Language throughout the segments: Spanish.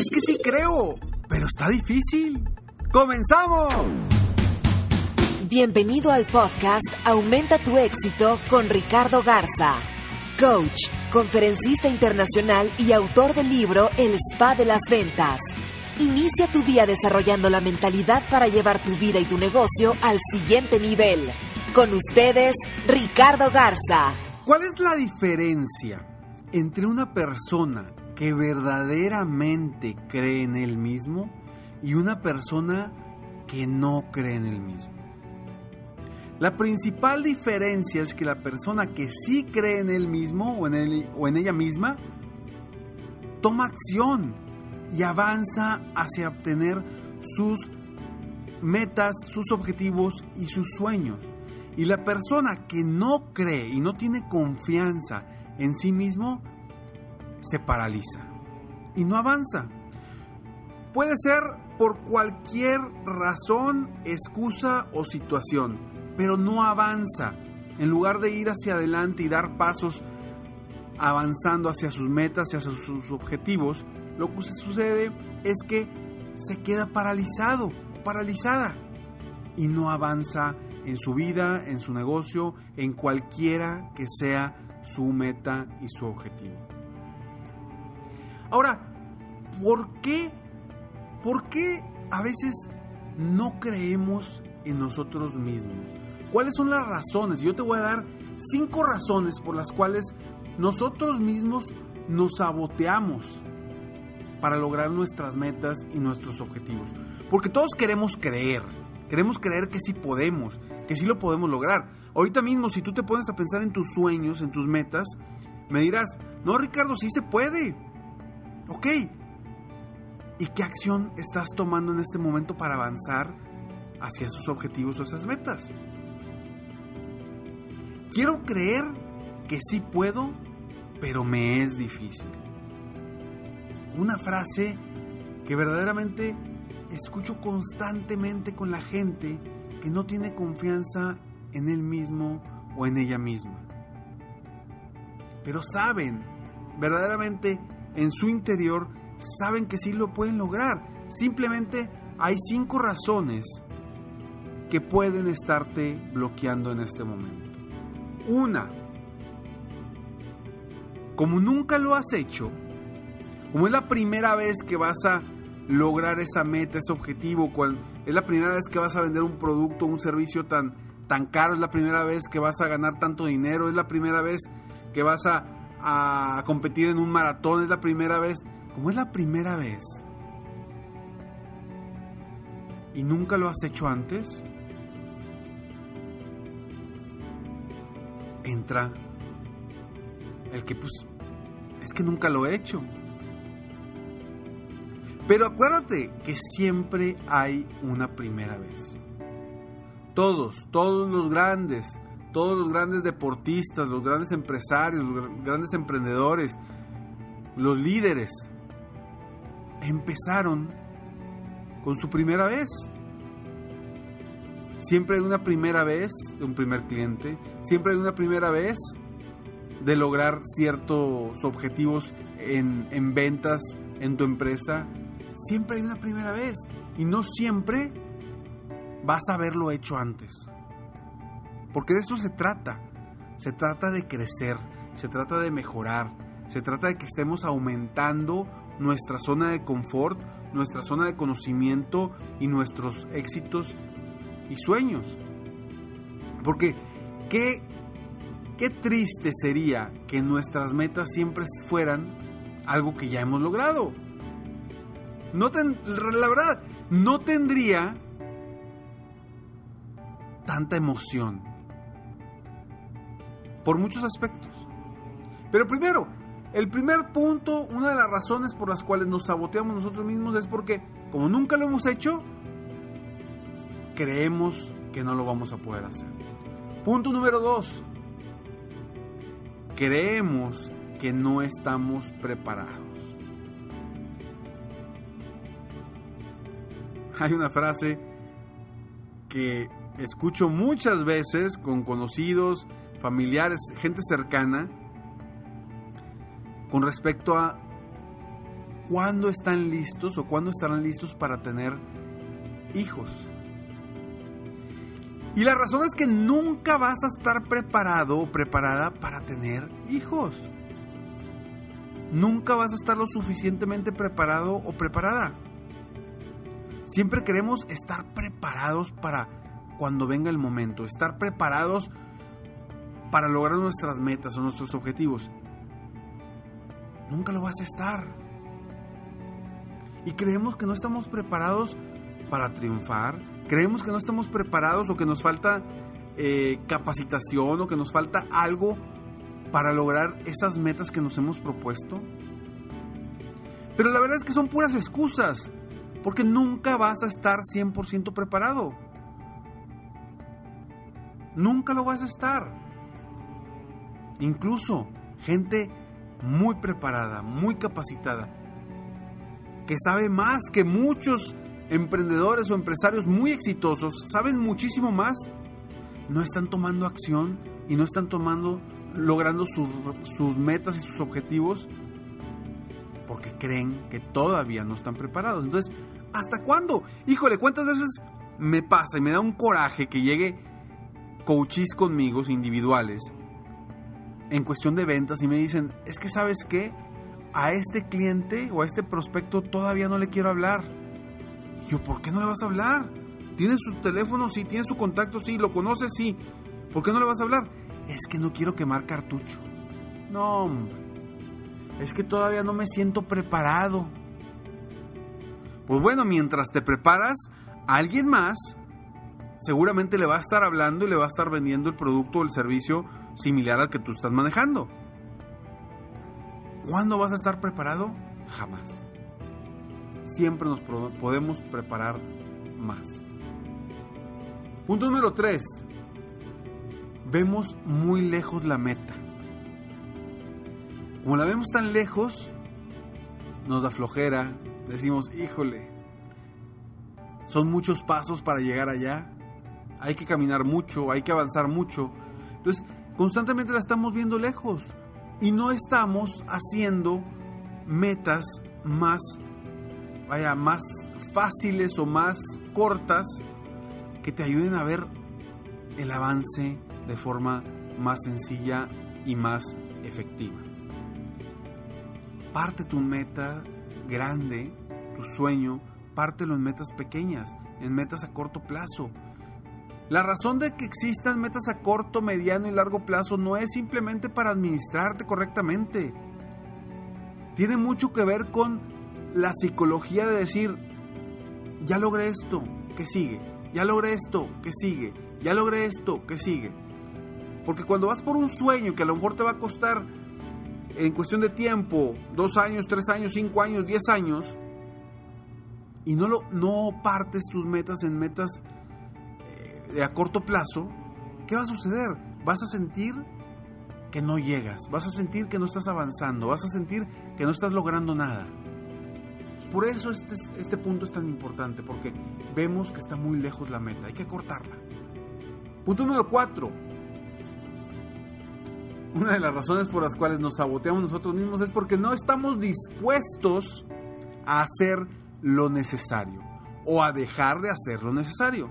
Es que sí creo, pero está difícil. ¡Comenzamos! Bienvenido al podcast Aumenta tu éxito con Ricardo Garza, coach, conferencista internacional y autor del libro El Spa de las Ventas. Inicia tu día desarrollando la mentalidad para llevar tu vida y tu negocio al siguiente nivel. Con ustedes, Ricardo Garza. ¿Cuál es la diferencia entre una persona que verdaderamente cree en él mismo y una persona que no cree en él mismo? La principal diferencia es que la persona que sí cree en él mismo o en, él, o en ella misma toma acción y avanza hacia obtener sus metas, sus objetivos y sus sueños. Y la persona que no cree y no tiene confianza en sí mismo, se paraliza y no avanza. Puede ser por cualquier razón, excusa o situación, pero no avanza. En lugar de ir hacia adelante y dar pasos avanzando hacia sus metas y hacia sus objetivos, lo que sucede es que se queda paralizado, paralizada y no avanza en su vida, en su negocio, en cualquiera que sea su meta y su objetivo. Ahora, ¿por qué? ¿Por qué a veces no creemos en nosotros mismos? ¿Cuáles son las razones? Yo te voy a dar cinco razones por las cuales nosotros mismos nos saboteamos para lograr nuestras metas y nuestros objetivos. Porque todos queremos creer, queremos creer que sí podemos, que sí lo podemos lograr. Ahorita mismo, si tú te pones a pensar en tus sueños, en tus metas, me dirás, no Ricardo, sí se puede. Ok. ¿Y qué acción estás tomando en este momento para avanzar hacia esos objetivos o esas metas? Quiero creer que sí puedo, pero me es difícil. Una frase que verdaderamente escucho constantemente con la gente que no tiene confianza en él mismo o en ella misma. Pero saben, verdaderamente en su interior, saben que sí lo pueden lograr. Simplemente hay cinco razones que pueden estarte bloqueando en este momento. Una, como nunca lo has hecho, como es la primera vez que vas a lograr esa meta, ese objetivo, es la primera vez que vas a vender un producto, un servicio tan, tan caro, es la primera vez que vas a ganar tanto dinero, es la primera vez que vas a, a competir en un maratón, es la primera vez, como es la primera vez y nunca lo has hecho antes, entra el que pues es que nunca lo he hecho. Pero acuérdate que siempre hay una primera vez. Todos, todos los grandes, todos los grandes deportistas, los grandes empresarios, los grandes emprendedores, los líderes, empezaron con su primera vez. Siempre hay una primera vez de un primer cliente, siempre hay una primera vez de lograr ciertos objetivos en, en ventas en tu empresa. Siempre hay una primera vez y no siempre vas a haberlo hecho antes. Porque de eso se trata. Se trata de crecer, se trata de mejorar, se trata de que estemos aumentando nuestra zona de confort, nuestra zona de conocimiento y nuestros éxitos y sueños. Porque qué, qué triste sería que nuestras metas siempre fueran algo que ya hemos logrado. No la verdad, no tendría tanta emoción. Por muchos aspectos. Pero primero, el primer punto, una de las razones por las cuales nos saboteamos nosotros mismos es porque, como nunca lo hemos hecho, creemos que no lo vamos a poder hacer. Punto número dos. Creemos que no estamos preparados. Hay una frase que escucho muchas veces con conocidos, familiares, gente cercana, con respecto a cuándo están listos o cuándo estarán listos para tener hijos. Y la razón es que nunca vas a estar preparado o preparada para tener hijos. Nunca vas a estar lo suficientemente preparado o preparada. Siempre queremos estar preparados para cuando venga el momento, estar preparados para lograr nuestras metas o nuestros objetivos nunca lo vas a estar. Y creemos que no estamos preparados para triunfar, creemos que no estamos preparados o que nos falta eh, capacitación o que nos falta algo para lograr esas metas que nos hemos propuesto. Pero la verdad es que son puras excusas, porque nunca vas a estar 100% preparado. Nunca lo vas a estar. Incluso gente muy preparada, muy capacitada, que sabe más que muchos emprendedores o empresarios muy exitosos, saben muchísimo más, no están tomando acción y no están tomando, logrando sus metas y sus objetivos porque creen que todavía no están preparados. Entonces, ¿hasta cuándo? Híjole, ¿cuántas veces me pasa y me da un coraje que llegue coaches conmigo individuales en cuestión de ventas y me dicen, es que sabes qué, a este cliente o a este prospecto todavía no le quiero hablar. yo, ¿por qué no le vas a hablar? ¿Tienes su teléfono? Sí. ¿Tienes su contacto? Sí. ¿Lo conoces? Sí. ¿Por qué no le vas a hablar? Es que no quiero quemar cartucho. No. Es que todavía no me siento preparado. Pues bueno, mientras te preparas, alguien más seguramente le va a estar hablando y le va a estar vendiendo el producto o el servicio similar al que tú estás manejando. ¿Cuándo vas a estar preparado? Jamás. Siempre nos podemos preparar más. Punto número 3. Vemos muy lejos la meta. Como la vemos tan lejos, nos da flojera. Decimos, híjole, son muchos pasos para llegar allá. Hay que caminar mucho, hay que avanzar mucho. Entonces, constantemente la estamos viendo lejos y no estamos haciendo metas más, vaya, más fáciles o más cortas que te ayuden a ver el avance de forma más sencilla y más efectiva. Parte tu meta grande, tu sueño, pártelo en metas pequeñas, en metas a corto plazo la razón de que existan metas a corto, mediano y largo plazo no es simplemente para administrarte correctamente. Tiene mucho que ver con la psicología de decir, ya logré esto, ¿qué sigue? Ya logré esto, ¿qué sigue? Ya logré esto, ¿qué sigue? Porque cuando vas por un sueño que a lo mejor te va a costar en cuestión de tiempo, dos años, tres años, cinco años, diez años, y no, lo, no partes tus metas en metas a corto plazo, ¿qué va a suceder? Vas a sentir que no llegas, vas a sentir que no estás avanzando, vas a sentir que no estás logrando nada. Por eso este, este punto es tan importante, porque vemos que está muy lejos la meta, hay que cortarla. Punto número 4. Una de las razones por las cuales nos saboteamos nosotros mismos es porque no estamos dispuestos a hacer lo necesario o a dejar de hacer lo necesario.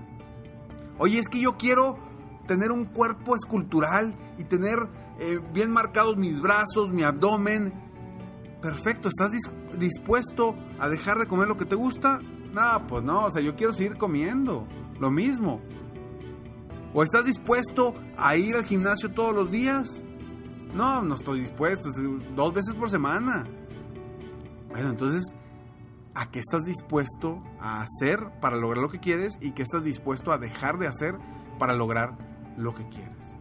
Oye, es que yo quiero tener un cuerpo escultural y tener eh, bien marcados mis brazos, mi abdomen. Perfecto, ¿estás dispuesto a dejar de comer lo que te gusta? No, pues no, o sea, yo quiero seguir comiendo. Lo mismo. ¿O estás dispuesto a ir al gimnasio todos los días? No, no estoy dispuesto, dos veces por semana. Bueno, entonces, ¿a qué estás dispuesto a hacer para lograr lo que quieres y qué estás dispuesto a dejar de hacer para lograr lo que quieres?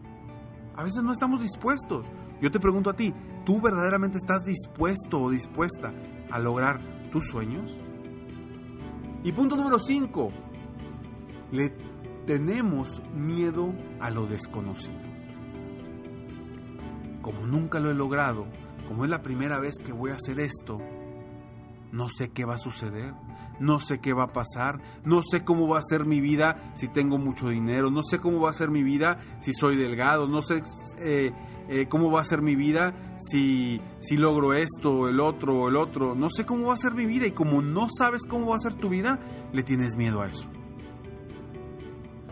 A veces no estamos dispuestos. Yo te pregunto a ti, ¿tú verdaderamente estás dispuesto o dispuesta a lograr tus sueños? Y punto número 5, le tenemos miedo a lo desconocido. Como nunca lo he logrado, como es la primera vez que voy a hacer esto, no sé qué va a suceder, no sé qué va a pasar, no sé cómo va a ser mi vida si tengo mucho dinero, no sé cómo va a ser mi vida si soy delgado, no sé eh, eh, cómo va a ser mi vida si, si logro esto, el otro, el otro, no sé cómo va a ser mi vida y como no sabes cómo va a ser tu vida, le tienes miedo a eso.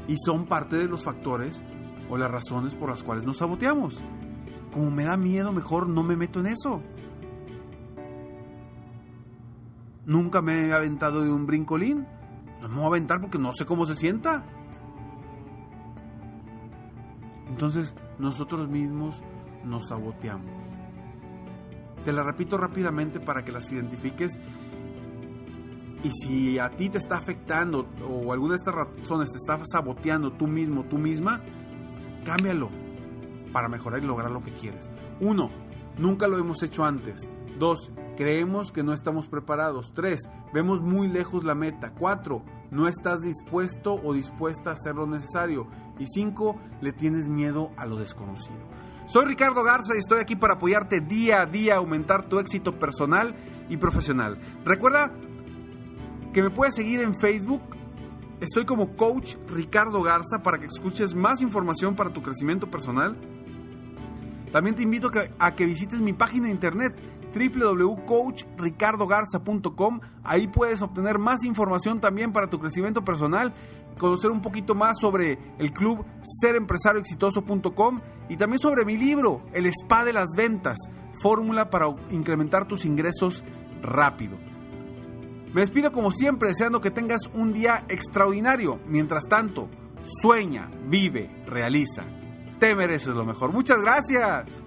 Y son parte de los factores o las razones por las cuales nos saboteamos. Como me da miedo, mejor no me meto en eso. Nunca me he aventado de un brincolín. No me voy a aventar porque no sé cómo se sienta. Entonces nosotros mismos nos saboteamos. Te la repito rápidamente para que las identifiques. Y si a ti te está afectando o alguna de estas razones te está saboteando tú mismo, tú misma, cámbialo para mejorar y lograr lo que quieres. Uno, nunca lo hemos hecho antes. Dos, creemos que no estamos preparados. Tres, vemos muy lejos la meta. Cuatro, no estás dispuesto o dispuesta a hacer lo necesario. Y cinco, le tienes miedo a lo desconocido. Soy Ricardo Garza y estoy aquí para apoyarte día a día a aumentar tu éxito personal y profesional. Recuerda que me puedes seguir en Facebook. Estoy como coach Ricardo Garza para que escuches más información para tu crecimiento personal. También te invito a que visites mi página de internet www.coachricardogarza.com. Ahí puedes obtener más información también para tu crecimiento personal, conocer un poquito más sobre el club serempresarioexitoso.com y también sobre mi libro, El Spa de las Ventas, fórmula para incrementar tus ingresos rápido. Me despido como siempre deseando que tengas un día extraordinario. Mientras tanto, sueña, vive, realiza. Te mereces lo mejor. Muchas gracias.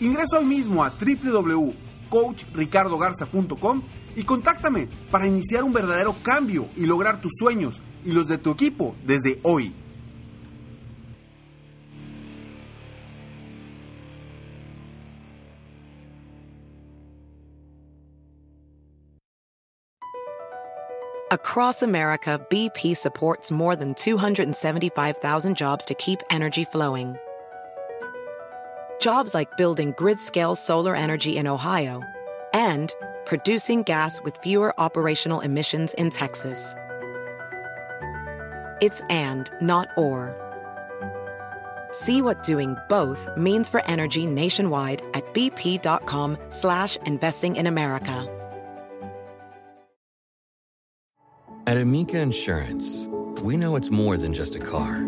Ingresa hoy mismo a www.coachricardogarza.com y contáctame para iniciar un verdadero cambio y lograr tus sueños y los de tu equipo desde hoy. Across America, BP supports more than 275,000 jobs to keep energy flowing. Jobs like building grid-scale solar energy in Ohio and producing gas with fewer operational emissions in Texas. It's and, not or. See what doing both means for energy nationwide at bp.com slash investing in America. At Amica Insurance, we know it's more than just a car.